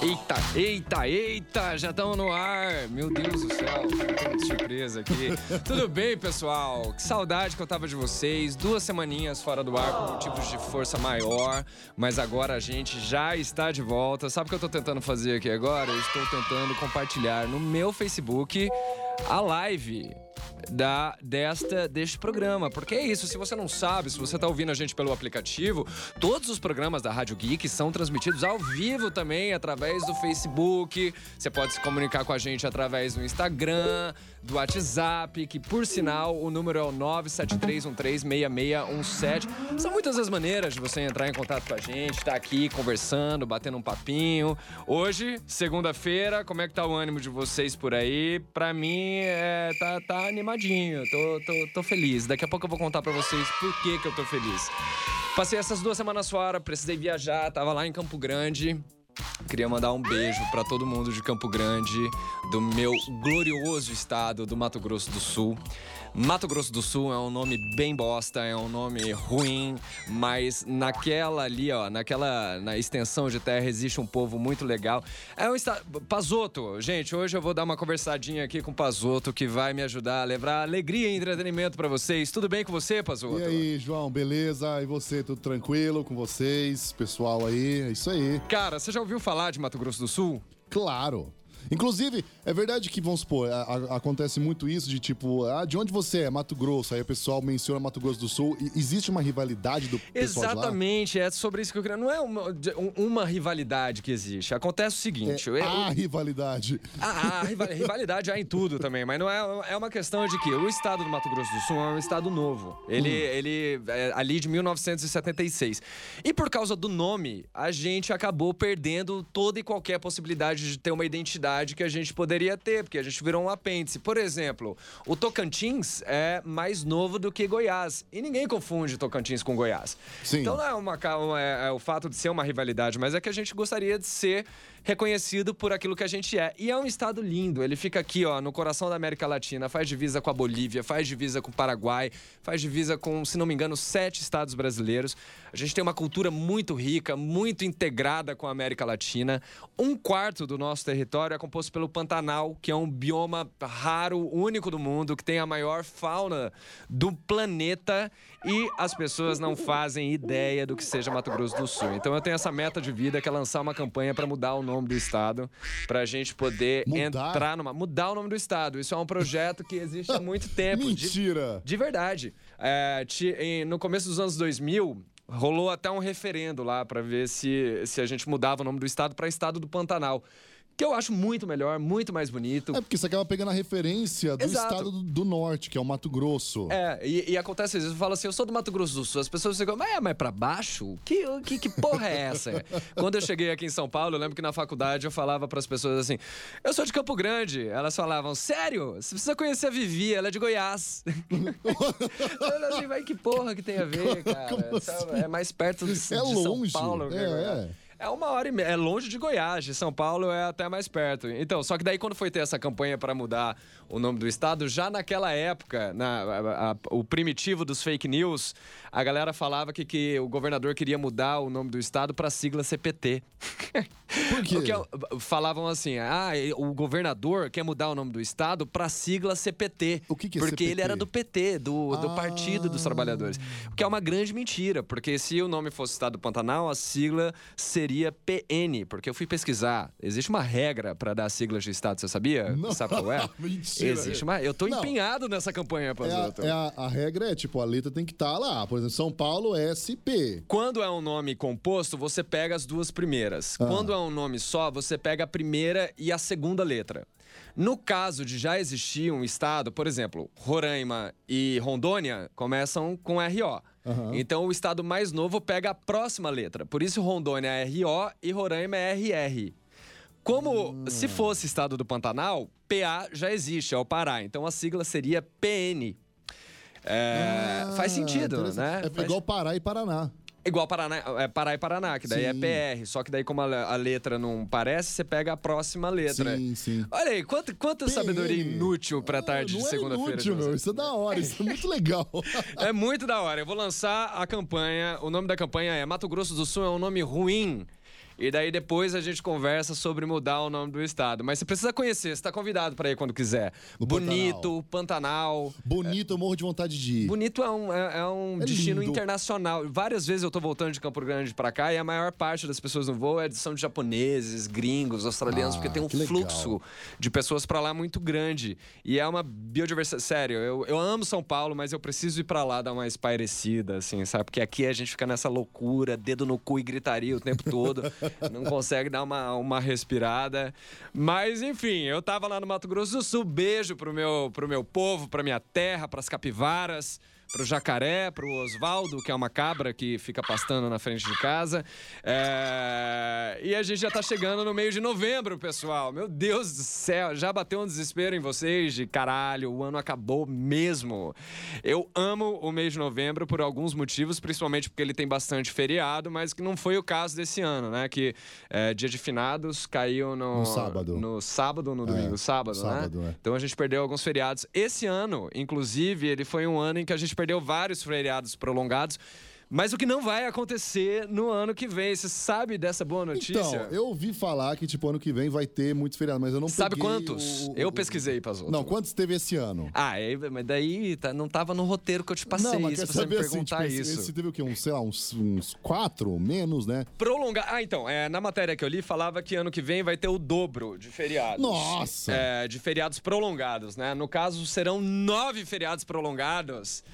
Eita, eita, eita, já estamos no ar. Meu Deus do céu, que surpresa aqui. Tudo bem, pessoal? Que saudade que eu tava de vocês. Duas semaninhas fora do ar por motivos de força maior, mas agora a gente já está de volta. Sabe o que eu tô tentando fazer aqui agora? Eu estou tentando compartilhar no meu Facebook a live da desta deste programa. Porque é isso, se você não sabe, se você está ouvindo a gente pelo aplicativo, todos os programas da Rádio Geek são transmitidos ao vivo também através do Facebook. Você pode se comunicar com a gente através do Instagram, do WhatsApp, que por sinal o número é o 973136617. São muitas as maneiras de você entrar em contato com a gente, estar tá aqui conversando, batendo um papinho. Hoje, segunda-feira, como é que tá o ânimo de vocês por aí? Pra mim, é, tá, tá animadinho, tô, tô, tô feliz. Daqui a pouco eu vou contar pra vocês por que, que eu tô feliz. Passei essas duas semanas fora, precisei viajar, tava lá em Campo Grande. Queria mandar um beijo para todo mundo de Campo Grande, do meu glorioso estado do Mato Grosso do Sul. Mato Grosso do Sul é um nome bem bosta, é um nome ruim, mas naquela ali, ó, naquela na extensão de terra existe um povo muito legal. É um estado Pazoto, gente, hoje eu vou dar uma conversadinha aqui com o Pazoto que vai me ajudar a levar alegria e entretenimento para vocês. Tudo bem com você, Pazoto? E aí, João, beleza? E você, tudo tranquilo com vocês, pessoal aí? É isso aí. Cara, você já ouviu falar de Mato Grosso do Sul? Claro. Inclusive, é verdade que, vamos supor, a, a, acontece muito isso de tipo, ah, de onde você é? Mato Grosso. Aí o pessoal menciona Mato Grosso do Sul. E existe uma rivalidade do pessoal Exatamente, é sobre isso que eu queria. Não é uma, uma rivalidade que existe. Acontece o seguinte. É a rivalidade. A, a rivalidade há em tudo também, mas não é, é uma questão de que o estado do Mato Grosso do Sul é um estado novo. Ele, hum. ele é ali de 1976. E por causa do nome, a gente acabou perdendo toda e qualquer possibilidade de ter uma identidade que a gente poderia ter, porque a gente virou um apêndice. Por exemplo, o Tocantins é mais novo do que Goiás. E ninguém confunde Tocantins com Goiás. Sim. Então não é, uma, é, é o fato de ser uma rivalidade, mas é que a gente gostaria de ser reconhecido por aquilo que a gente é. E é um estado lindo. Ele fica aqui, ó, no coração da América Latina, faz divisa com a Bolívia, faz divisa com o Paraguai, faz divisa com, se não me engano, sete estados brasileiros. A gente tem uma cultura muito rica, muito integrada com a América Latina. Um quarto do nosso território é composto pelo Pantanal, que é um bioma raro, único do mundo, que tem a maior fauna do planeta e as pessoas não fazem ideia do que seja Mato Grosso do Sul. Então eu tenho essa meta de vida que é lançar uma campanha para mudar o nome do estado, para a gente poder mudar? entrar numa mudar o nome do estado. Isso é um projeto que existe há muito tempo. Mentira. De, de verdade. É, no começo dos anos 2000, rolou até um referendo lá para ver se, se a gente mudava o nome do estado para Estado do Pantanal que eu acho muito melhor, muito mais bonito. É porque você acaba pegando a referência do Exato. estado do, do, norte, que é o Mato Grosso. É, e, e acontece às vezes, eu falo assim, eu sou do Mato Grosso do Sul, as pessoas ficam, mas é, mas pra baixo? Que, que, que porra é essa? Quando eu cheguei aqui em São Paulo, eu lembro que na faculdade eu falava para as pessoas assim, eu sou de Campo Grande. Elas falavam, sério? Você precisa conhecer a Vivi, ela é de Goiás. eu assim, vai que porra que tem a ver, cara? Assim? É mais perto do, é de. São Paulo. É, é. É uma hora e meia. É longe de Goiás, de São Paulo é até mais perto. Então, só que daí quando foi ter essa campanha para mudar o nome do estado, já naquela época, na, a, a, o primitivo dos fake news, a galera falava que, que o governador queria mudar o nome do estado para sigla CPT. Por quê? Porque falavam assim: ah, o governador quer mudar o nome do estado para sigla CPT. O que, que é Porque CPT? ele era do PT, do, do ah. Partido dos Trabalhadores. O que é uma grande mentira, porque se o nome fosse Estado do Pantanal, a sigla seria PN. Porque eu fui pesquisar. Existe uma regra para dar siglas de estado, você sabia? Não. Sabe qual é? mentira. Existe uma. Eu tô Não. empenhado nessa campanha, Pazoto. É, a, é a, a, regra é tipo, a letra tem que estar tá lá. Por exemplo, São Paulo SP. Quando é um nome composto, você pega as duas primeiras. Ah. Quando é um nome só, você pega a primeira e a segunda letra. No caso de já existir um estado, por exemplo, Roraima e Rondônia começam com RO. Uhum. Então o estado mais novo pega a próxima letra. Por isso Rondônia é RO e Roraima é RR. Como hum. se fosse estado do Pantanal, PA já existe, é o Pará. Então a sigla seria PN. É, ah, faz sentido, né? É faz... igual Pará e Paraná. Igual Paraná, é Pará e Paraná, que daí é sim. é PR. Só que daí, como a, a, letra não parece, você pega a próxima letra. Sim, sim. Olha aí, quanta, quanta sabedoria inútil pra tarde ah, de segunda-feira. É inútil, meu. Isso é da hora, isso é muito legal. é muito da hora. Eu vou lançar a campanha. O nome da campanha é Mato Grosso do Sul é um nome ruim E daí depois a gente conversa sobre mudar o nome do estado. Mas você precisa conhecer, você tá convidado para ir quando quiser. No Bonito, Pantanal. Bonito, eu morro de vontade de ir. Bonito é um, é, é um É destino lindo. internacional. Várias vezes eu tô voltando de Campo Grande pra cá e a maior parte das pessoas no voo é, são de japoneses, gringos, australianos, Ah, porque tem um legal. fluxo de pessoas pra lá muito grande. E é uma biodiversidade. Sério, eu, eu amo São Paulo, mas eu preciso ir pra lá dar uma espairecida, assim, sabe? Porque aqui a gente fica nessa loucura, dedo no cu e gritaria o tempo todo. não consegue dar uma, uma respirada. Mas, enfim, eu tava lá no Mato Grosso do Sul. Beijo pro meu, pro meu povo, pra minha terra, pras capivaras pro jacaré, pro Osvaldo, que é uma cabra que fica pastando na frente de casa. É, E a gente já tá chegando no meio de novembro, pessoal. Meu Deus do céu, já bateu um desespero em vocês de caralho, o ano acabou mesmo. Eu amo o mês de novembro por alguns motivos, principalmente porque ele tem bastante feriado, mas que não foi o caso desse ano, né? Que é, dia de finados caiu no, No sábado. No sábado ou no domingo? sábado, sábado, né? é. Então a gente perdeu alguns feriados. Esse ano, inclusive, ele foi um ano em que a gente perdeu vários feriados prolongados. Mas o que não vai acontecer no ano que vem? Você sabe dessa boa notícia? Então, eu ouvi falar que, tipo, ano que vem vai ter muitos feriados, mas eu não Sabe quantos? o- o- eu pesquisei, Pazoto. Não, quantos teve esse ano? Ah, é, mas daí tá- não tava no roteiro que eu te passei não, mas isso quer você me saber assim, perguntar tipo, esse, isso. esse teve o quê? Uns, sei lá, uns, uns quatro, menos, né? Prolongar. Ah, então, é, na matéria que eu li, falava que ano que vem vai ter o dobro de feriados. Nossa! É, de feriados prolongados, né? No caso, serão nove feriados prolongados.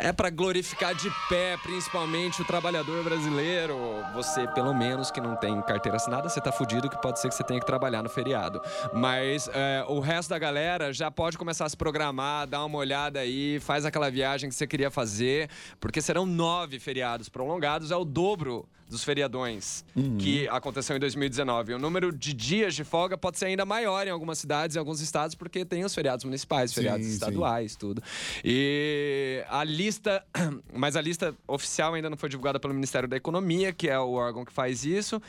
É pra glorificar de pé, principalmente o trabalhador brasileiro. Você, pelo menos, que não tem carteira assinada, você tá fudido que pode ser que você tenha que trabalhar no feriado. Mas é, o resto da galera já pode começar a se programar, dar uma olhada aí, faz aquela viagem que você queria fazer, porque serão nove feriados prolongados, é o dobro dos feriadões que aconteceu em 2019. O número de dias de folga pode ser ainda maior em algumas cidades e alguns estados, porque tem os feriados municipais, feriados sim. estaduais, tudo. E a lista, mas a lista oficial ainda não foi divulgada pelo Ministério da Economia, que é o órgão que faz isso.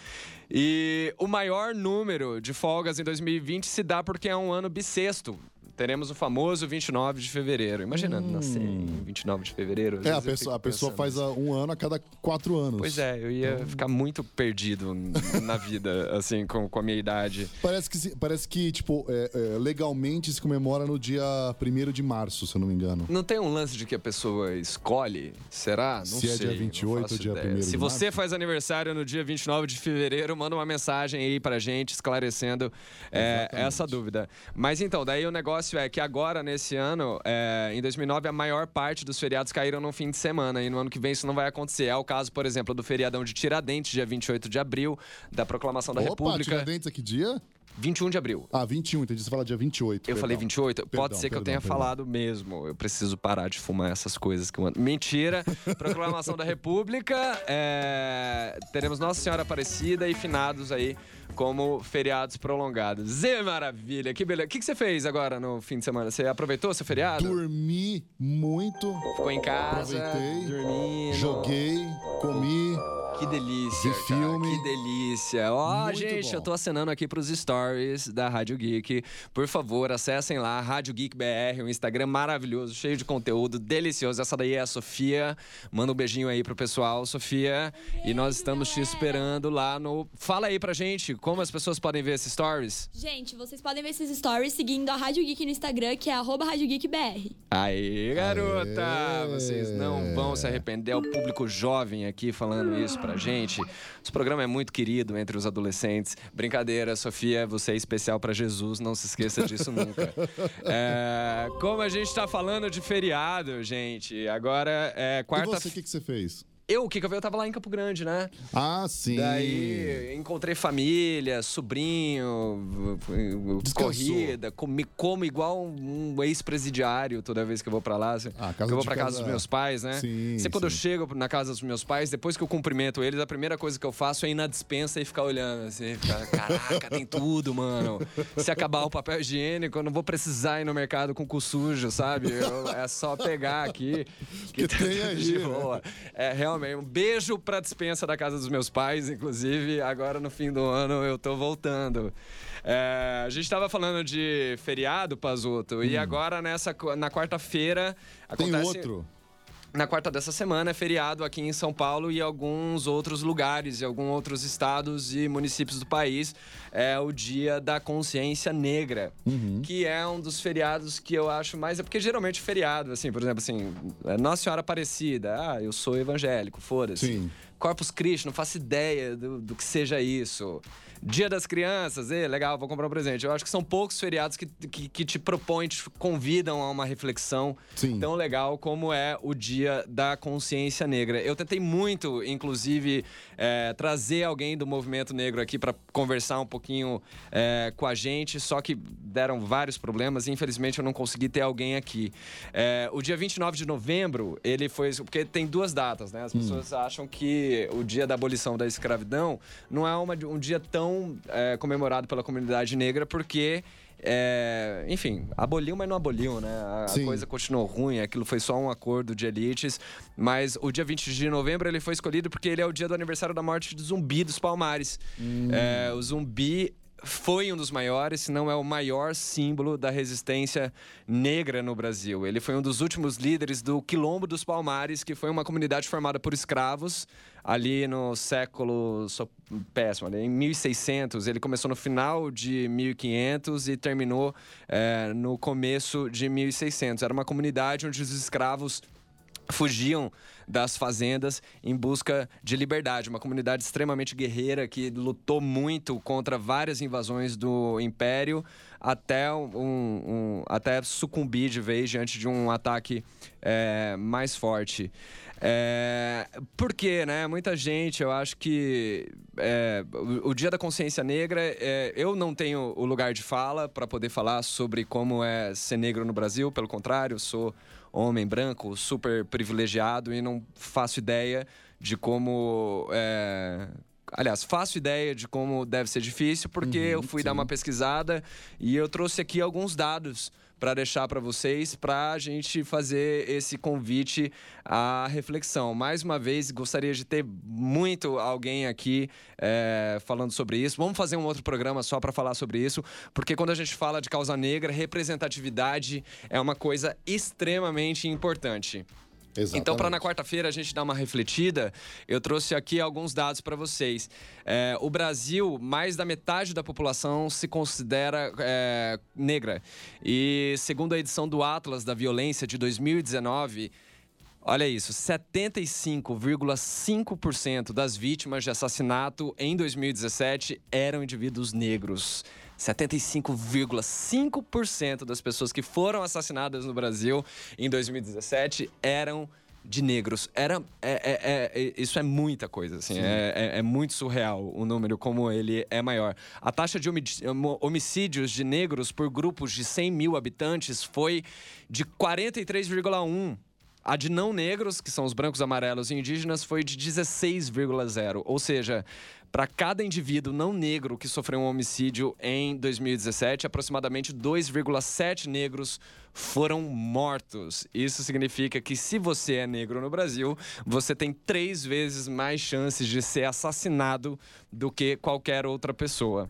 E o maior número de folgas em 2020 se dá porque é um ano bissexto. Teremos o famoso 29 de fevereiro. Imagina nascer em 29 de fevereiro. É, a pessoa, a pessoa faz nisso. a- um ano a cada quatro anos. Pois é, eu ia ficar muito perdido na vida, assim, com, com a minha idade. Parece que, se- parece que tipo, é, é, legalmente se comemora no dia 1 de março, se eu não me engano. Não tem um lance de que a pessoa escolhe? Será? Não Se é sei. dia não 28 faço ou dia ideia. 1º Se você março? faz aniversário no dia 29 de fevereiro, manda uma mensagem aí pra gente esclarecendo é, essa dúvida. Mas então, daí o negócio é que agora, nesse ano, é, em 2009, a maior parte dos feriados caíram no fim de semana. E no ano que vem isso não vai acontecer. É o caso, por exemplo, do feriadão de Tiradentes, dia 28 de abril, da proclamação da Opa, República. Tiradentes aqui dia? 21 de abril. Ah, 21, entendi. Você fala dia 28. Eu perdão. falei 28? Pode Perdão, ser que eu tenha falado mesmo. Eu preciso parar de fumar essas coisas que eu ando. Mentira! Proclamação da República. é, Teremos Nossa Senhora Aparecida e finados aí como feriados prolongados. Zé maravilha! Que beleza. O que que você fez agora no fim de semana? Você aproveitou seu feriado? Dormi muito, Ficou em casa? Aproveitei, joguei, comi. Que delícia, Vi cara, filme. Que delícia. Ó, Muito gente, bom. eu tô acenando aqui pros stories da Rádio Geek. Por favor, acessem lá, Rádio Geek BR, um Instagram maravilhoso, cheio de conteúdo, delicioso. Essa daí é a Sofia. Manda um beijinho aí pro pessoal, Sofia. E nós estamos te esperando lá no... Fala aí pra gente como as pessoas podem ver esses stories. Gente, vocês podem ver esses stories seguindo a Rádio Geek no Instagram, que é arroba Rádio Geek BR. Aí, garota! Aê. Vocês não vão se arrepender. É o público jovem aqui falando isso pra gente. Esse programa é muito querido entre os adolescentes. Brincadeira, Sofia, você é especial pra Jesus, não se esqueça disso nunca. É, como a gente tá falando de feriado, gente, agora é E quarta. você, o que, que você fez? Eu, o que que eu vi? Eu tava lá em Campo Grande, né? Ah, sim. Daí encontrei família, sobrinho, Descansou. corrida, comi, como igual um ex-presidiário toda vez que eu vou pra lá. assim, Ah, casa que eu vou pra casa casa- dos meus pais, né? Sim, Sempre quando eu sim. chego na casa dos meus pais, depois que eu cumprimento eles, a primeira coisa que eu faço é ir na dispensa e ficar olhando assim, ficar, caraca, tem tudo, mano. Se acabar o papel higiênico, eu não vou precisar ir no mercado com o cu sujo, sabe? Eu- é só pegar aqui. Que tem aí, de né? boa. É, realmente, um beijo pra dispensa da casa dos meus pais, inclusive. Agora, no fim do ano, eu tô voltando. É, a gente tava falando de feriado, Pazuto, e agora, nessa, na quarta-feira, Tem acontece... outro. Na quarta dessa semana é feriado aqui em São Paulo e alguns outros lugares, e alguns outros estados e municípios do país. É o Dia da Consciência Negra, Uhum. que é um dos feriados que eu acho mais. É porque geralmente feriado, assim, por exemplo, assim, é Nossa Senhora Aparecida, ah, eu sou evangélico, foda-se. Corpus Christi, não faço ideia do, do que seja isso. Dia das Crianças, eh, legal, vou comprar um presente. Eu acho que são poucos feriados que, que, que te propõem, te convidam a uma reflexão Sim. tão legal como é o Dia da Consciência Negra. Eu tentei muito, inclusive, eh, trazer alguém do movimento negro aqui para conversar um pouquinho eh, com a gente, só que deram vários problemas e infelizmente eu não consegui ter alguém aqui. Eh, o dia 29 de novembro, ele foi. Porque tem duas datas, né? As pessoas acham que o dia da abolição da escravidão não é uma- um dia tão eh, comemorado pela comunidade negra, porque. é, enfim, aboliu, mas não aboliu, né? A, coisa continuou ruim, aquilo foi só um acordo de elites. Mas o dia 20 de novembro ele foi escolhido porque ele é o dia do aniversário da morte do Zumbi dos Palmares. É, o Zumbi foi um dos maiores, se não é o maior símbolo da resistência negra no Brasil. Ele foi um dos últimos líderes do Quilombo dos Palmares, que foi uma comunidade formada por escravos ali no século sou péssimo, ali em 1600. Ele começou no final de 1500 e terminou eh, no começo de 1600. Era uma comunidade onde os escravos fugiam das fazendas em busca de liberdade. Uma comunidade extremamente guerreira que lutou muito contra várias invasões do Império até, um, um- até sucumbir de vez diante de um ataque é, mais forte. É, por quê, né? Muita gente, eu acho que é, o, o Dia da Consciência Negra, é, eu não tenho o lugar de fala para poder falar sobre como é ser negro no Brasil, pelo contrário, sou homem branco, super privilegiado e não faço ideia de como. é, Aliás, faço ideia de como deve ser difícil, porque eu fui dar uma pesquisada e eu trouxe aqui alguns dados para deixar para vocês, para a gente fazer esse convite à reflexão. Mais uma vez, gostaria de ter muito alguém aqui é, falando sobre isso. Vamos fazer um outro programa só para falar sobre isso, porque quando a gente fala de causa negra, representatividade é uma coisa extremamente importante. Exatamente. Então, para na quarta-feira a gente dar uma refletida, eu trouxe aqui alguns dados para vocês. É, o Brasil, mais da metade da população se considera é, negra. E segundo a edição do Atlas da Violência de 2019. Olha isso, 75,5% das vítimas de assassinato em 2017 eram indivíduos negros. 75,5% das pessoas que foram assassinadas no Brasil em 2017 eram de negros. Era, é- é- é- isso é muita coisa, assim. É, é- é muito surreal o número, como ele é maior. A taxa de homicídios de negros por grupos de 100 mil habitantes foi de 43,1%. A de não negros, que são os brancos, amarelos e indígenas, foi de 16,0. Ou seja, para cada indivíduo não negro que sofreu um homicídio em 2017, aproximadamente 2,7 negros foram mortos. Isso significa que se você é negro no Brasil, você tem três vezes mais chances de ser assassinado do que qualquer outra pessoa.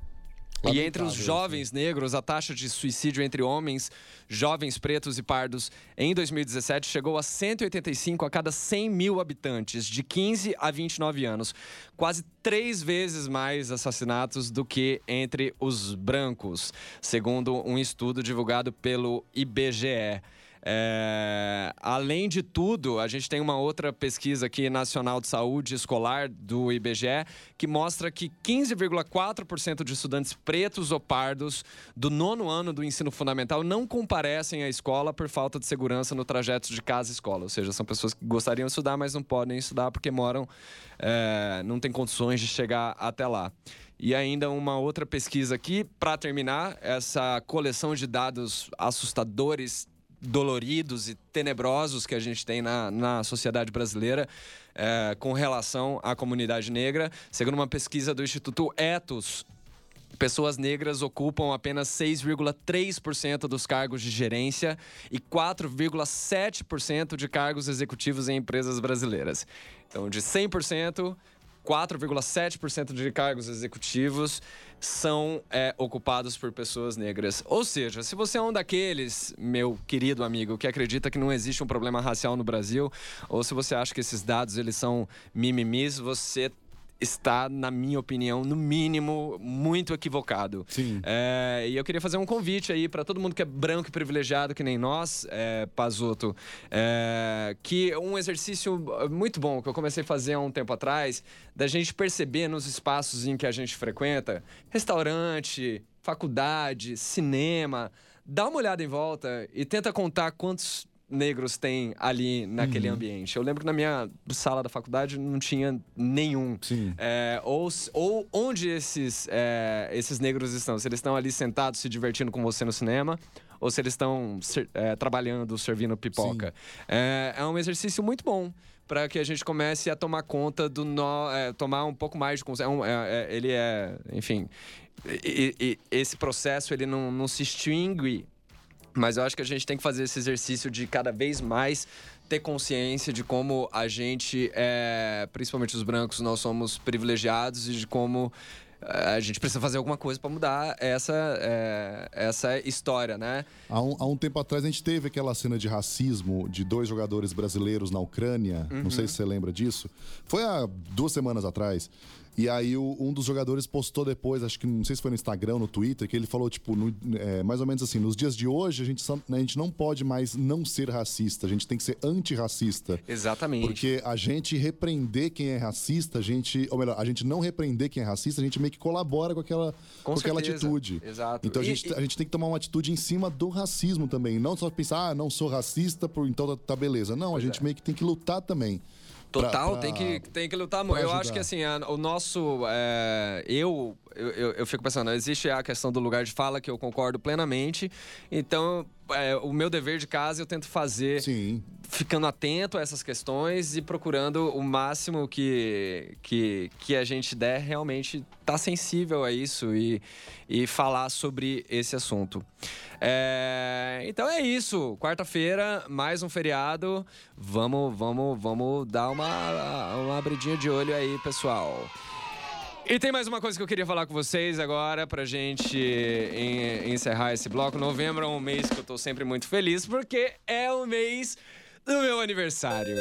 E entre os Lamentável, jovens negros, a taxa de suicídio entre homens, jovens pretos e pardos, em 2017 chegou a 185 a cada 100 mil habitantes, de 15 a 29 anos. Quase três vezes mais assassinatos do que entre os brancos, segundo um estudo divulgado pelo IBGE. É, além de tudo, a gente tem uma outra pesquisa aqui nacional de saúde escolar do IBGE que mostra que 15,4% de estudantes pretos ou pardos do nono ano do ensino fundamental não comparecem à escola por falta de segurança no trajeto de casa escola. Ou seja, são pessoas que gostariam de estudar, mas não podem estudar porque moram, é, não têm condições de chegar até lá. E ainda uma outra pesquisa aqui, para terminar, essa coleção de dados assustadores doloridos e tenebrosos que a gente tem na, na sociedade brasileira eh, com relação à comunidade negra. Segundo uma pesquisa do Instituto Etos, pessoas negras ocupam apenas 6,3% dos cargos de gerência e 4,7% de cargos executivos em empresas brasileiras. Então, de 100%, 4,7% de cargos executivos são é, ocupados por pessoas negras. Ou seja, se você é um daqueles, meu querido amigo, que acredita que não existe um problema racial no Brasil, ou se você acha que esses dados eles são mimimis, você está, na minha opinião, no mínimo, muito equivocado. Sim. É, e eu queria fazer um convite aí para todo mundo que é branco e privilegiado, que nem nós, é, Pazoto, é, que um exercício muito bom que eu comecei a fazer há um tempo atrás, da gente perceber nos espaços em que a gente frequenta, restaurante, faculdade, cinema, dá uma olhada em volta e tenta contar quantos negros tem ali naquele Uhum. ambiente. Eu lembro que na minha sala da faculdade não tinha nenhum. Sim. É, ou, ou onde esses, é, esses negros estão? Se eles estão ali sentados se divertindo com você no cinema, ou se eles estão é, trabalhando, servindo pipoca. É, é um exercício muito bom para que a gente comece a tomar conta do nó, é, tomar um pouco mais de consciência. É um- é- é- ele é, enfim, e- e esse processo ele não, não se extingue mas eu acho que a gente tem que fazer esse exercício de cada vez mais ter consciência de como a gente, é, principalmente os brancos, nós somos privilegiados e de como é, a gente precisa fazer alguma coisa para mudar essa, é, essa história, né? Há um, há um tempo atrás a gente teve aquela cena de racismo de dois jogadores brasileiros na Ucrânia. Não sei se você lembra disso. Foi há duas semanas atrás. E aí o- um dos jogadores postou depois, acho que não sei se foi no Instagram no Twitter, que ele falou, tipo, no- é, mais ou menos assim, nos dias de hoje a gente, só- a gente não pode mais não ser racista, a gente tem que ser antirracista. Exatamente. Porque a gente repreender quem é racista, a gente. Ou melhor, a gente não repreender quem é racista, a gente meio que colabora com aquela, Com com aquela atitude. Exato. Então a E- gente, e- a gente tem que tomar uma atitude em cima do racismo também. Não só pensar, ah, não sou racista, então tá, tá beleza. Não, a gente meio que tem que lutar também. Pra- Total, pra- tem, que, tem que lutar muito. pra Eu acho que assim, a- o nosso. é, eu, eu, eu- eu fico pensando, existe a questão do lugar de fala que eu concordo plenamente. Então, é, o meu dever de casa eu tento fazer Sim. ficando atento a essas questões e procurando o máximo que, que, que a gente der realmente estar sensível a isso e, e falar sobre esse assunto. É, então é isso. Quarta-feira, mais um feriado. Vamos, vamos, vamos dar uma, uma abridinha de olho aí, pessoal. E tem mais uma coisa que eu queria falar com vocês agora pra gente en- encerrar esse bloco. Novembro é um mês que eu tô sempre muito feliz porque é o mês do meu aniversário.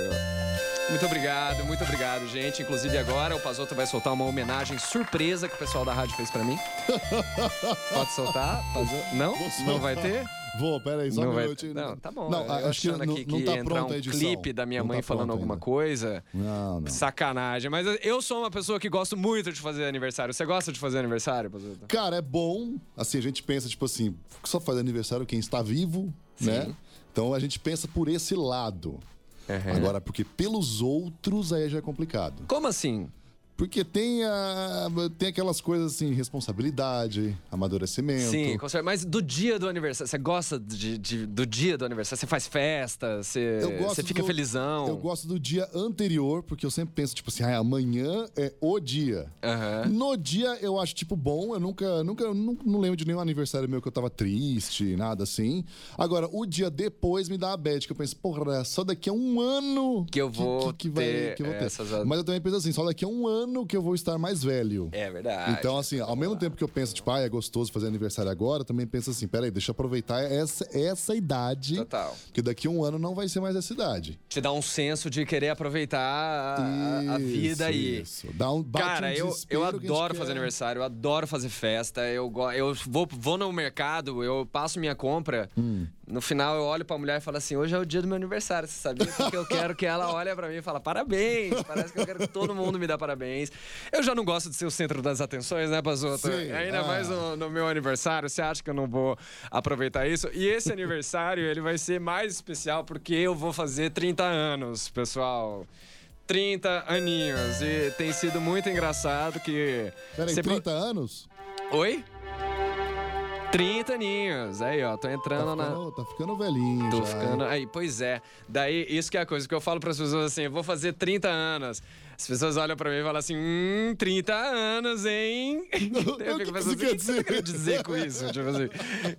Muito obrigado, muito obrigado, gente. Inclusive agora o Pazoto vai soltar uma homenagem surpresa que o pessoal da rádio fez pra mim. Pode soltar? Pazoto? Não? Não vai ter? Vou, pera aí, só não um vai... minutinho. Não, tá bom. Não, eu acho que não, aqui não que tá pronta um a edição. clipe da minha Não mãe tá falando alguma ainda. coisa. Não, não. Sacanagem, mas eu sou uma pessoa que gosto muito de fazer aniversário. Você gosta de fazer aniversário, Pazuto? Cara, é bom. Assim, a gente pensa, tipo assim, só faz aniversário quem está vivo, né? Então a gente pensa por esse lado. Uhum. Agora, porque pelos outros aí já é complicado. Como assim? Porque tem, a, tem aquelas coisas assim, responsabilidade, amadurecimento. Sim, com certeza. Mas do dia do aniversário, você gosta de, de- do dia do aniversário? Você faz festa? Você, você fica do- felizão? Eu gosto do dia anterior, porque eu sempre penso, tipo assim, ah, amanhã é o dia. Aham. No dia eu acho, tipo, bom. Eu nunca, nunca, eu não, não lembro de nenhum aniversário meu que eu tava triste, nada assim. Agora, o dia depois me dá a bad, que eu penso, porra, só daqui a um ano Que eu vou ter que eu vou ter. essas- Mas eu também penso assim, só daqui a um ano que eu vou estar mais velho. É verdade. Então, assim, ao mesmo tempo que eu penso, tipo, ah, é gostoso fazer aniversário agora, também penso assim, peraí, deixa eu aproveitar essa, essa idade. Total. Que daqui a um ano não vai ser mais essa idade. Te dá um senso de querer aproveitar a, a vida aí. Isso. Dá um, bate Cara, um eu, eu adoro quer- fazer aniversário, eu adoro fazer festa. Eu, eu vou, vou no mercado, eu passo minha compra. Hum. No final eu olho pra mulher e falo assim: hoje é o dia do meu aniversário, você sabia? Porque eu quero que ela olhe pra mim e fale parabéns. Parece que eu quero que todo mundo me dê parabéns. Eu já não gosto de ser o centro das atenções, né? Sim, Ainda ah. mais no, no meu aniversário, você acha que eu não vou aproveitar isso? E esse aniversário, ele vai ser mais especial porque eu vou fazer 30 anos, pessoal. 30 aninhos. E tem sido muito engraçado que. Peraí, Você- 30 anos? Oi? 30 aninhos. Aí, ó, tô Tá entrando na. ficando, tá ficando velhinho Tô já. ficando. Aí, pois é. Daí, isso que é a coisa que eu falo para as pessoas assim: eu vou fazer 30 anos. As pessoas olham pra mim e falam assim: hum, 30 anos, hein? Eu O que fico pensando, o que que você quer dizer com isso? Tipo assim,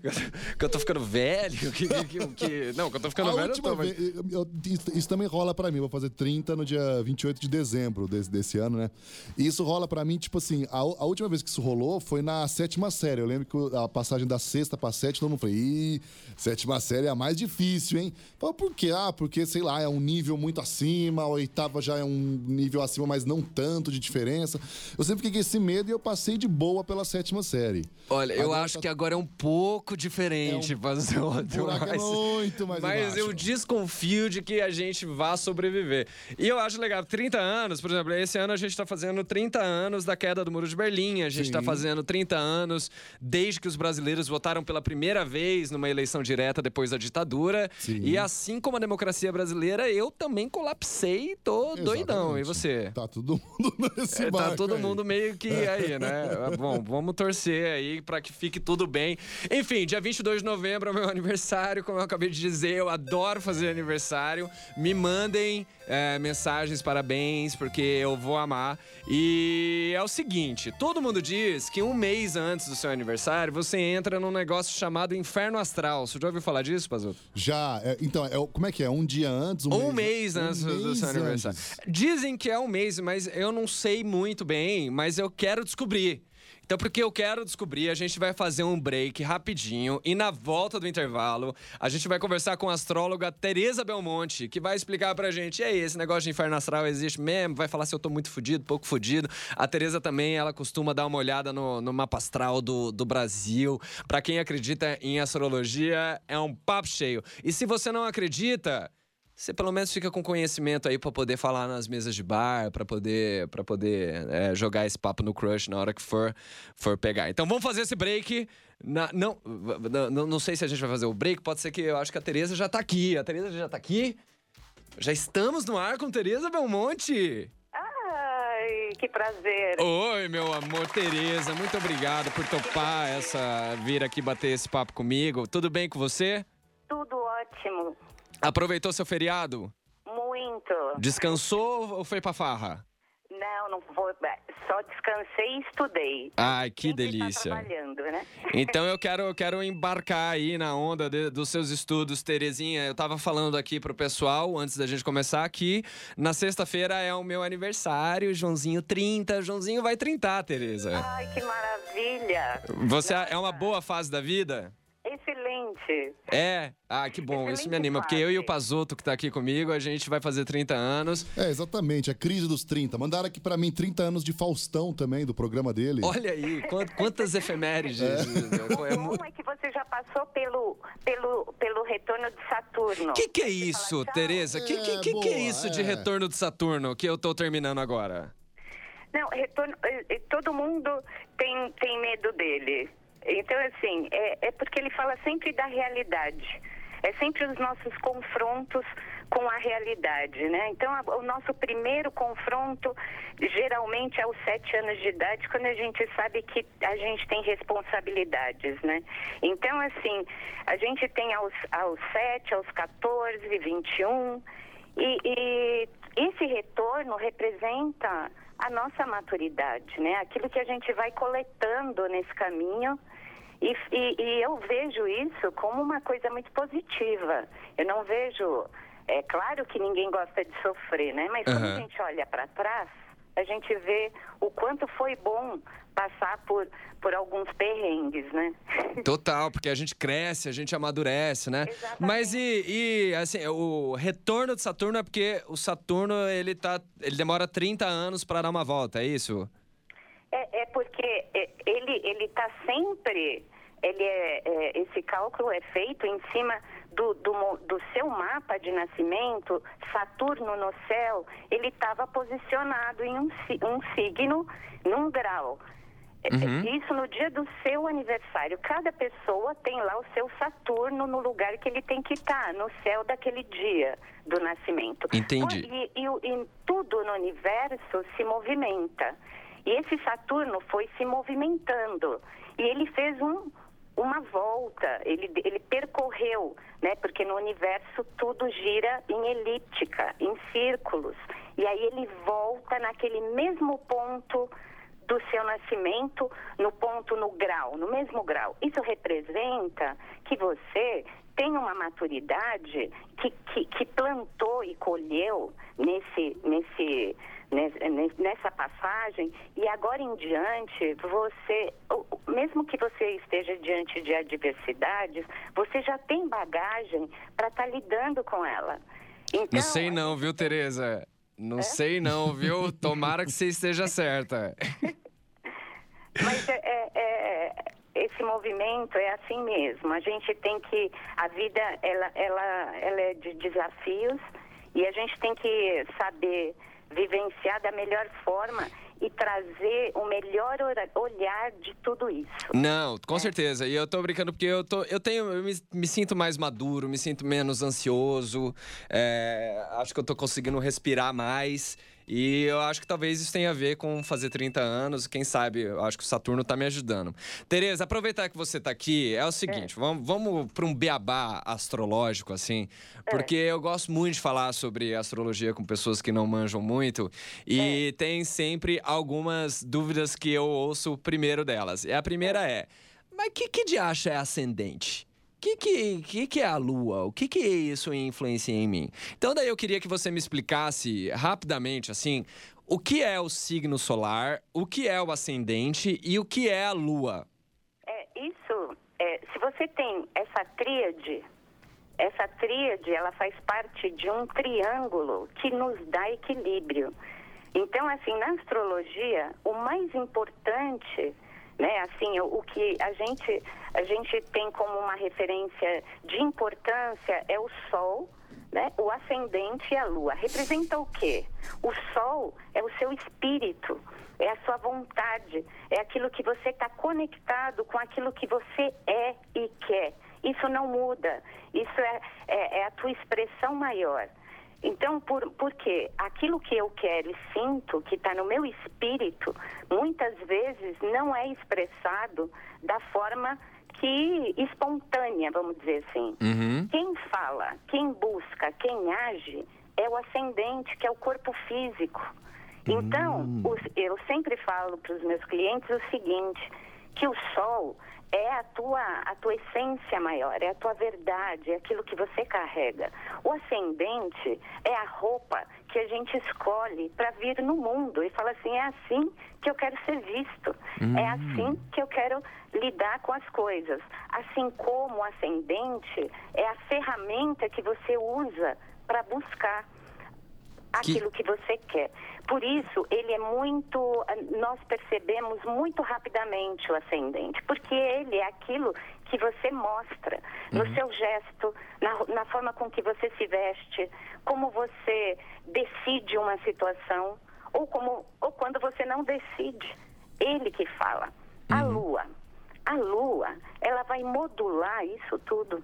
que eu tô ficando velho? Que, que, não, que eu tô ficando A velho, eu tô, mas- vez, eu- eu- isso, isso também rola pra mim. Vou fazer 30 no dia 28 de dezembro desse, desse ano, né? E isso rola pra mim, tipo assim, a, a última vez que isso rolou foi na sétima série. Eu lembro que a passagem da sexta pra sétima, todo mundo falou, ih, sétima série é a mais difícil, hein? Por quê? Ah, porque, sei lá, é um nível muito acima, a oitava já é um nível acima, mas não tanto de diferença. Eu sempre fiquei com esse medo e eu passei de boa pela sétima série. Olha, eu Agora acho tá- que agora é um pouco diferente, É um- mas, eu- O buraco é muito mais Mas embaixo. eu desconfio de que a gente vá sobreviver. E eu acho legal, 30 anos, por exemplo, esse ano a gente tá fazendo 30 anos da queda do Muro de Berlim, a gente Sim. tá fazendo 30 anos desde que os brasileiros votaram pela primeira vez numa eleição direta depois da ditadura. Sim. E assim como a democracia brasileira, eu também colapsei, tô doidão. E Exatamente. Tá todo mundo nesse É, tá todo aí. mundo meio que aí, né? Bom, vamos torcer aí pra que fique tudo bem. Enfim, dia 22 de novembro é meu aniversário, como eu acabei de dizer, eu adoro fazer aniversário. Me mandem é, mensagens, parabéns, porque eu vou amar. E é o seguinte: todo mundo diz que um mês antes do seu aniversário você entra num negócio chamado Inferno Astral. Você já ouviu falar disso, Pazuto? Já, é, então, é, como é que é? Um dia antes? Um, Um mês antes do mês seu aniversário. antes. Dizem que é um mês, mas eu não sei muito bem, mas eu quero descobrir. Então, porque eu quero descobrir, a gente vai fazer um break rapidinho e na volta do intervalo, a gente vai conversar com a astróloga Tereza Belmonte, que vai explicar pra gente, e aí, esse negócio de inferno astral existe mesmo? Vai falar se eu tô muito fudido, pouco fudido. A Tereza também, ela costuma dar uma olhada no, no mapa astral do, do Brasil. Pra quem acredita em astrologia, é um papo cheio. E se você não acredita, você pelo menos fica com conhecimento aí pra poder falar nas mesas de bar, pra poder, pra poder é, jogar esse papo no crush na hora que for, for pegar. Então vamos fazer esse break. Na- não, não, não sei se a gente vai fazer o break, pode ser que eu acho que a Tereza já tá aqui. A Tereza já tá aqui? Já estamos no ar com Tereza Belmonte. Ai, que prazer. Oi, meu amor, Tereza, muito obrigado por topar essa vir aqui bater esse papo comigo. Tudo bem com você? Tudo ótimo. Aproveitou seu feriado? Muito. Descansou ou foi pra farra? Não, não vou. Só descansei e estudei. Ai, que Sempre tá delícia. trabalhando, né? Então eu quero, eu quero embarcar aí na onda de- dos seus estudos, Terezinha. Eu tava falando aqui pro pessoal, antes da gente começar aqui, na sexta-feira é o meu aniversário, Joãozinho 30. Joãozinho vai 30, Tereza. Ai, que maravilha. Você é uma boa fase da vida? Excelente. É? Ah, que bom, isso me Excelente anima, porque eu e o fase. Pazoto que tá aqui comigo, a gente vai fazer 30 anos. É, exatamente, a crise dos 30. Mandaram aqui pra mim 30 anos de Faustão também, do programa dele. Olha aí, quant- quantas efemérides. É O mu- bom é que você já passou pelo, pelo, pelo retorno de Saturno. Que que é isso, fala. Tereza? Que, que, É, que, que é boa, isso de é. retorno de Saturno que eu tô terminando agora? Não, retorno, eh, eh, todo mundo tem, tem medo dele. Então, assim, é, é porque ele fala sempre da realidade. É sempre os nossos confrontos com a realidade, né? Então, a- o nosso primeiro confronto geralmente é aos sete anos de idade, quando a gente sabe que a gente tem responsabilidades, né? Então, assim, a gente tem aos, aos sete, aos 14, 21, e, e esse retorno representa a nossa maturidade, né? Aquilo que a gente vai coletando nesse caminho. E, e- e eu vejo isso como uma coisa muito positiva. Eu não vejo. É claro que ninguém gosta de sofrer, né? Mas quando Aham. a gente olha para trás, a gente vê o quanto foi bom passar por, por alguns perrengues, né? Total, porque a gente cresce, a gente amadurece, né? Exatamente. Mas e, e, assim, o retorno de Saturno é porque o Saturno, ele tá. Ele demora 30 anos pra dar uma volta, é isso? É, é porque é, ele ele está sempre ele é, é, esse cálculo é feito em cima do, do, do seu mapa de nascimento Saturno no céu ele estava posicionado em um, um signo num grau É, Uhum. isso no dia do seu aniversário cada pessoa tem lá o seu Saturno no lugar que ele tem que estar no céu daquele dia do nascimento Entendi. e, e e tudo no universo se movimenta. E esse Saturno foi se movimentando. E ele fez um, uma volta, ele, ele percorreu, né? Porque no universo tudo gira em elíptica, em círculos. E aí ele volta naquele mesmo ponto do seu nascimento, no ponto, no grau, no mesmo grau. Isso representa que você tem uma maturidade que, que, que plantou e colheu nesse, nesse, nessa passagem e agora em diante você, mesmo que você esteja diante de adversidades, você já tem bagagem para estar tá lidando com ela. Então, não sei não, viu, Tereza? Não é? sei não, viu? Tomara que você esteja certa. Mas é, é, é, esse movimento é assim mesmo. A gente tem que a vida ela, ela, ela é de desafios e a gente tem que saber vivenciar da melhor forma e trazer o melhor olhar de tudo isso. Não, com é. certeza. E eu tô brincando porque eu, tô, eu tenho, eu me, me sinto mais maduro, me sinto menos ansioso. É, acho que eu tô conseguindo respirar mais. E eu acho que talvez isso tenha a ver com fazer 30 anos. Quem sabe, eu acho que o Saturno tá me ajudando. Tereza, aproveitar que você tá aqui, é o seguinte: é. vamos, vamos para um beabá astrológico, assim. É. Porque eu gosto muito de falar sobre astrologia com pessoas que não manjam muito. E é. tem sempre algumas dúvidas que eu ouço primeiro delas. E a primeira é: mas que, que de acha é ascendente? Que, que, que, que é a Lua? O que, que isso influencia em mim? Então, daí eu queria que você me explicasse rapidamente, assim, o que é o signo solar, o que é o ascendente e o que é a Lua. É, isso, é, se você tem essa tríade, essa tríade, ela faz parte de um triângulo que nos dá equilíbrio. Então, assim, na astrologia, o mais importante né? Assim, o, o, que a gente, a gente tem como uma referência de importância é o Sol, né? o ascendente e a Lua. Representa o quê? O Sol é o seu espírito, é a sua vontade, é aquilo que você está conectado com aquilo que você é e quer. Isso não muda, isso é, é, é a tua expressão maior. Então, por, porque aquilo que eu quero e sinto, que está no meu espírito, muitas vezes não é expressado da forma que espontânea, vamos dizer assim. Uhum. Quem fala, quem busca, quem age é o ascendente, que é o corpo físico. Então, uhum. os, eu sempre falo para os meus clientes o seguinte, que o sol é a tua, a tua essência maior, é a tua verdade, é aquilo que você carrega. O ascendente é a roupa que a gente escolhe para vir no mundo e fala assim: é assim que eu quero ser visto, hum. é assim que eu quero lidar com as coisas. Assim como o ascendente é a ferramenta que você usa para buscar aquilo que... que você quer. Por isso, ele é muito. Nós percebemos muito rapidamente o ascendente, porque ele é aquilo que você mostra no uhum. seu gesto, na, na forma com que você se veste, como você decide uma situação, ou, como, ou quando você não decide. Ele que fala. Uhum. A lua. A lua, ela vai modular isso tudo.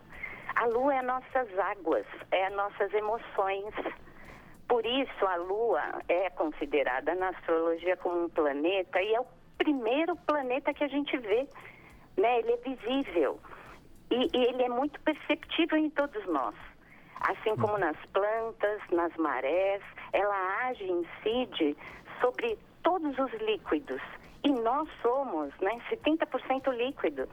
A lua é as nossas águas, é as nossas emoções por isso, a Lua é considerada na astrologia como um planeta e é o primeiro planeta que a gente vê. Né? Ele é visível e, e ele é muito perceptível em todos nós. Assim como nas plantas, nas marés, ela age e incide sobre todos os líquidos. E nós somos né, 70% líquido.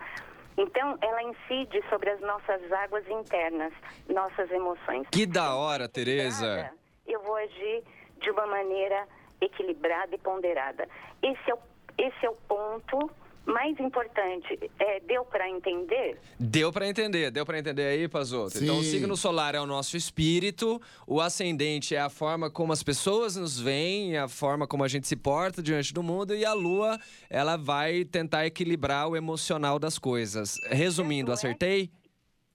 Então, ela incide sobre as nossas águas internas, nossas emoções. Que da hora, Tereza! Eu vou agir de uma maneira equilibrada e ponderada. Esse é o, esse é o ponto mais importante. É, deu para entender? Deu para entender, deu para entender aí, Pazoto. Então, o signo solar é o nosso espírito, o ascendente é a forma como as pessoas nos veem, a forma como a gente se porta diante do mundo, e a lua, ela vai tentar equilibrar o emocional das coisas. Resumindo, acertei?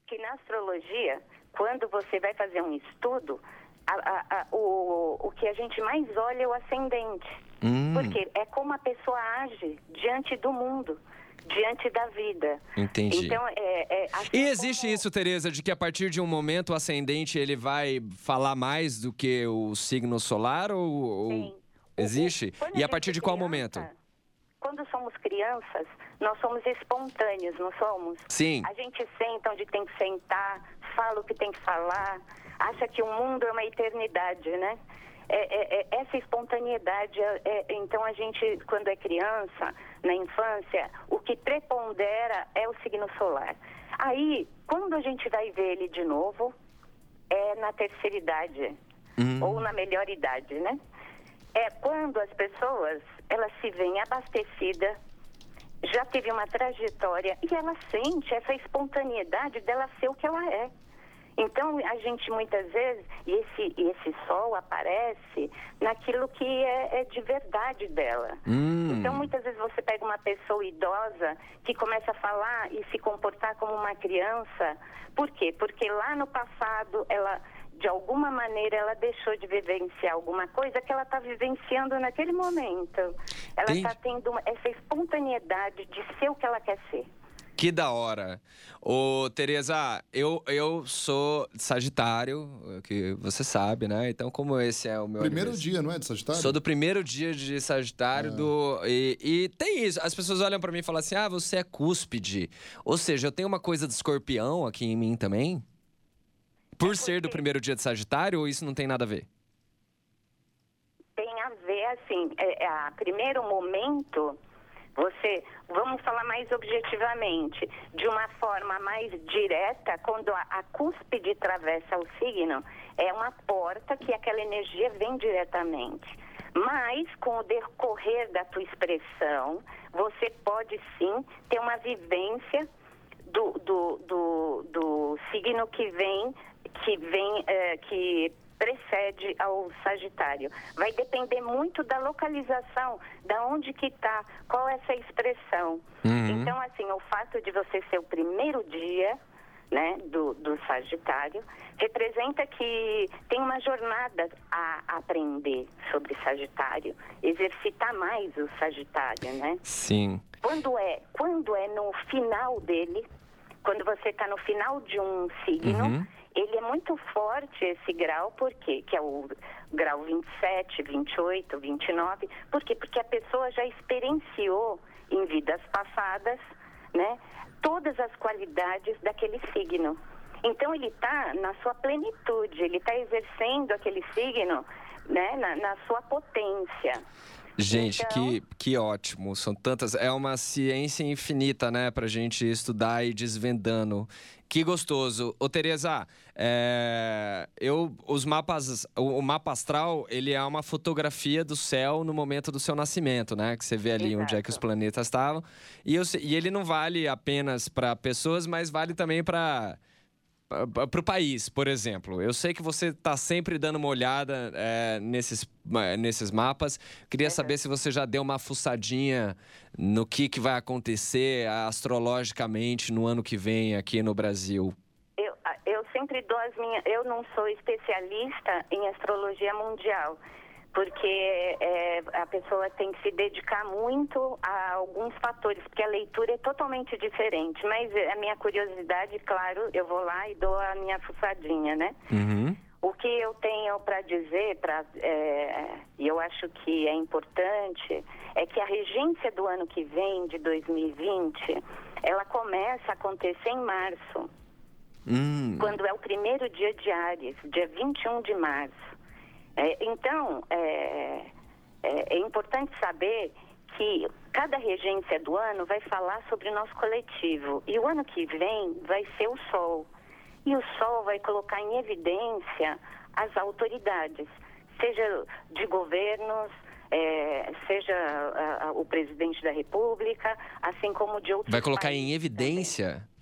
Que na astrologia, quando você vai fazer um estudo, a, a, a, o, o que a gente mais olha é o ascendente. Hum. Porque é como a pessoa age diante do mundo diante da vida. Entendi. Então, é, é assim e existe como... isso, Tereza, de que a partir de um momento o ascendente ele vai falar mais do que o signo solar ou, Sim. existe? e a partir de qual criança, momento? Quando somos crianças, nós somos espontâneos, não somos? Sim. A gente senta onde tem que sentar, fala o que tem que falar, acha que o mundo é uma eternidade, né? é, é, essa espontaneidade. É, então, a gente, quando é criança, na infância, o que prepondera é o signo solar. Aí, quando a gente vai ver ele de novo, é na terceira idade, hum. ou na melhor idade, né? É quando as pessoas, elas se veem abastecidas, já teve uma trajetória, e ela sente essa espontaneidade dela ser o que ela é. Então, a gente muitas vezes, e esse, esse sol aparece naquilo que é, é de verdade dela. Hum. Então, muitas vezes você pega uma pessoa idosa que começa a falar e se comportar como uma criança. Por quê? Porque lá no passado ela de alguma maneira ela deixou de vivenciar alguma coisa que ela está vivenciando naquele momento. Ela está tendo essa espontaneidade de ser o que ela quer ser. Que da hora. Ô, Tereza, eu, eu sou Sagitário, que você sabe, né? Então, como esse é o meu. Primeiro dia, não é? De Sagitário? Sou do primeiro dia de Sagitário. É. Do, e, e, tem isso. As pessoas olham para mim e falam assim: ah, você é cúspide. Ou seja, eu tenho uma coisa de escorpião aqui em mim também? Por é ser do primeiro dia de Sagitário, ou isso não tem nada a ver? Tem a ver, assim. É, é, a primeiro momento você, vamos falar mais objetivamente, de uma forma mais direta, quando a, a cúspide atravessa o signo, é uma porta que aquela energia vem diretamente. Mas, com o decorrer da tua expressão, você pode sim ter uma vivência do, do, do, do signo que vem, que vem, é, que precede ao Sagitário. Vai depender muito da localização, da onde que está, qual é essa expressão. Uhum. Então, assim, o fato de você ser o primeiro dia né, do, do Sagitário, representa que tem uma jornada a aprender sobre Sagitário, exercitar mais o Sagitário, né? Sim. Quando é, quando é no final dele, quando você está no final de um signo, uhum ele é muito forte esse grau, por quê? Que é o grau 27, 28, 29. Por quê? Porque a pessoa já experienciou em vidas passadas, né, todas as qualidades daquele signo. Então ele está na sua plenitude, ele está exercendo aquele signo, né, na, na sua potência. Gente, então... que, que ótimo. São tantas. É uma ciência infinita, né, pra gente estudar e desvendando. Que gostoso. Ô, Tereza, é, eu, os mapas, o, o, mapa astral, ele é uma fotografia do céu no momento do seu nascimento, né? Que você vê ali Exato. onde é que os planetas estavam. E, eu, e ele não vale apenas para pessoas, mas vale também para para o país, por exemplo. Eu sei que você está sempre dando uma olhada é, nesses, nesses mapas. Queria saber se você já deu uma fuçadinha no que, que vai acontecer astrologicamente no ano que vem aqui no Brasil. Eu, sempre dou as minhas. Eu não sou especialista em astrologia mundial porque é, a pessoa tem que se dedicar muito a alguns fatores, porque a leitura é totalmente diferente. Mas a minha curiosidade, claro, eu vou lá e dou a minha fuçadinha, né? Uhum. O que eu tenho para dizer, pra, é, e eu acho que é importante, é que a regência do ano que vem, de 2020, ela começa a acontecer em março. Hum. Quando é o primeiro dia de Ares, dia 21 de março. É, então, é, é, é importante saber que cada regência do ano vai falar sobre o nosso coletivo. E o ano que vem vai ser o Sol. E o Sol vai colocar em evidência as autoridades, seja de governos, é, seja a, a, o presidente da República, assim como de outros Vai colocar em evidência? Também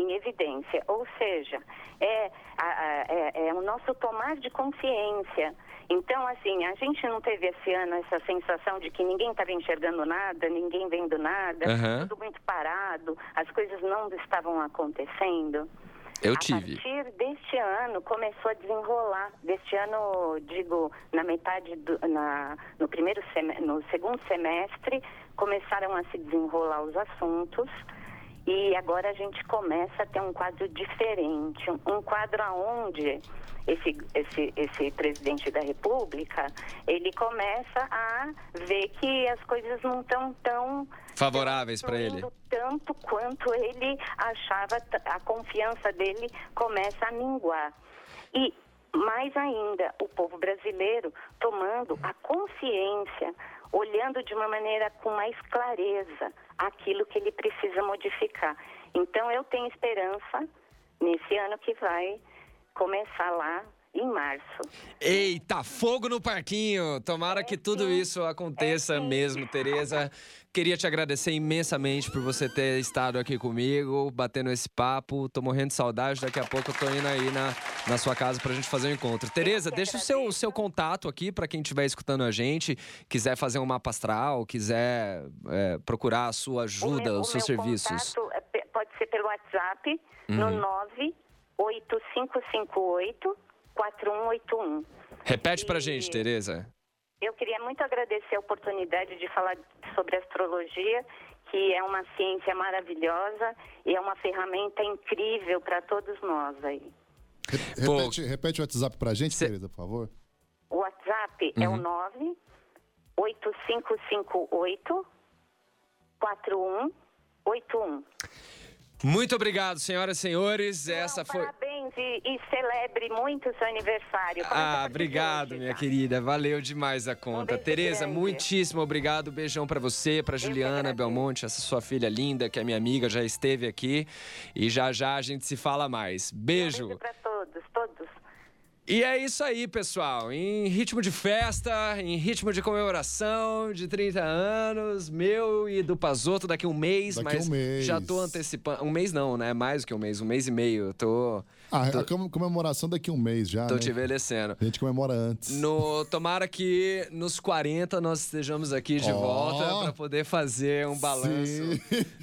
em evidência. Ou seja, é, a, é, é, o nosso tomar de consciência. Então, assim, a gente não teve esse ano essa sensação de que ninguém estava enxergando nada, ninguém vendo nada, uhum. tudo muito parado, as coisas não estavam acontecendo. Eu tive. A partir deste ano começou a desenrolar. Deste ano, digo, na metade do, na, no primeiro no segundo semestre começaram a se desenrolar os assuntos. E agora a gente começa a ter um quadro diferente, um quadro onde esse, esse, esse presidente da República, ele começa a ver que as coisas não estão tão favoráveis para ele. Tanto quanto ele achava, a confiança dele começa a minguar. E mais ainda o povo brasileiro tomando a consciência, olhando de uma maneira com mais clareza aquilo que ele precisa modificar. Então eu tenho esperança nesse ano que vai começar lá em março. Eita, fogo no parquinho! Tomara É que tudo sim. isso aconteça É mesmo, Tereza. Queria te agradecer imensamente por você ter estado aqui comigo, batendo esse papo. Tô morrendo de saudade. Daqui a pouco eu tô indo aí na, na sua casa pra gente fazer um encontro. Tereza, deixa o seu, o seu contato aqui pra quem estiver escutando a gente, quiser fazer um mapa astral, quiser é, procurar a sua ajuda, o meu, os seus serviços. contato é pode ser pelo WhatsApp Uhum. no 98558 4181. Repete pra E- gente, Tereza. Eu queria muito agradecer a oportunidade de falar sobre astrologia, que é uma ciência maravilhosa e é uma ferramenta incrível para todos nós aí. Repete, repete o WhatsApp pra gente, Cê- Tereza, por favor. O WhatsApp é o Uhum. 98558 4181. Muito obrigado, senhoras e senhores. Essa Não, foi. Parabéns e, e celebre muito o seu aniversário. Quando Ah, você obrigado, minha querida. Valeu demais a conta. beijo Tereza, grande. muitíssimo obrigado. Beijão pra você, pra que Juliana. Belmonte, essa sua filha linda, que é minha amiga, já esteve aqui. E já já a gente se fala mais. Beijo. Beijo para todos, todos. E é isso aí, pessoal. Em ritmo de festa, em ritmo de comemoração de 30 anos, meu e do Pazoto daqui um mês, Daqui mas um mês. já tô antecipando. Um mês não, né? Mais do que um mês, um mês e meio. Eu tô, Ah, a com- comemoração daqui a um mês já, tô né? te envelhecendo. A gente comemora antes. No, tomara que nos 40 nós estejamos aqui de Ó. volta para poder fazer um balanço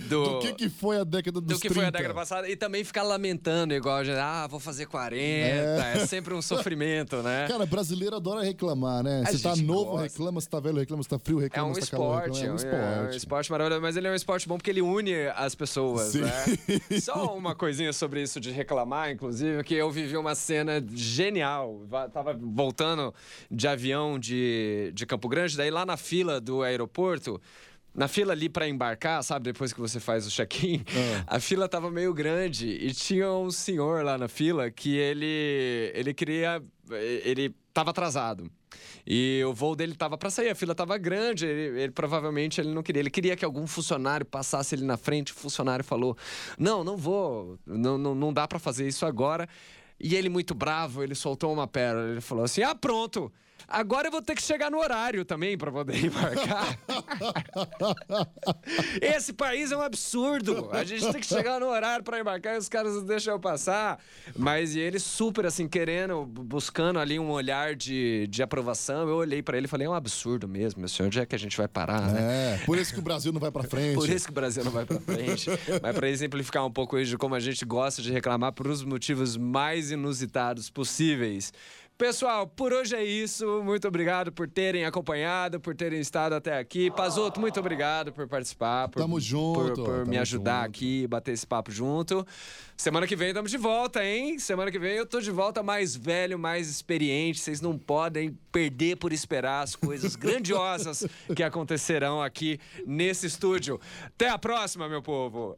do, Do que, que foi a década dos do que foi a 30. década passada e também ficar lamentando, igual a ah, vou fazer 40. É, sempre um sofrimento, né? Cara, brasileiro adora reclamar, né? A Se tá novo, gosta. reclama. Se tá velho, reclama. Se tá frio, É reclama. um se tá calor, esporte, reclama. É um é um esporte. esporte maravilhoso, mas ele é um esporte bom porque ele une as pessoas, Sim. né? Só uma coisinha sobre isso de reclamar, inclusive, que eu vivi uma cena genial. Va- Tava voltando de avião de, de Campo Grande, daí lá na fila do aeroporto, na fila ali pra embarcar, sabe, depois que você faz o check-in, Ah. a fila tava meio grande e tinha um senhor lá na fila que ele ele queria ele tava atrasado. E o voo dele tava pra sair, a fila tava grande, ele, ele provavelmente ele não queria, ele queria que algum funcionário passasse ele na frente, o funcionário falou: "Não, não vou, não, não, não dá pra fazer isso agora". E ele muito bravo, ele soltou uma pérola, ele falou assim: "Ah, pronto. Agora eu vou ter que chegar no horário também pra poder embarcar". Esse país é um absurdo. A gente tem que chegar no horário pra embarcar e os caras não deixam eu passar. Mas e ele super assim, querendo, bu- buscando ali um olhar de, de aprovação. Eu olhei pra ele e falei: é um absurdo mesmo, meu senhor. Onde é que a gente vai parar, né? É, por isso que o Brasil não vai pra frente. Por isso que o Brasil não vai pra frente. Mas pra exemplificar um pouco isso de como a gente gosta de reclamar por os motivos mais inusitados possíveis. Pessoal, por hoje é isso. Muito obrigado por terem acompanhado, por terem estado até aqui. Pazoto, muito obrigado por participar. Por, Tamo junto, Por, por me tamo ajudar junto. aqui, bater esse papo junto. Semana que vem estamos de volta, hein? Semana que vem eu tô de volta mais velho, mais experiente. Vocês não podem perder por esperar as coisas grandiosas que acontecerão aqui nesse estúdio. Até a próxima, meu povo!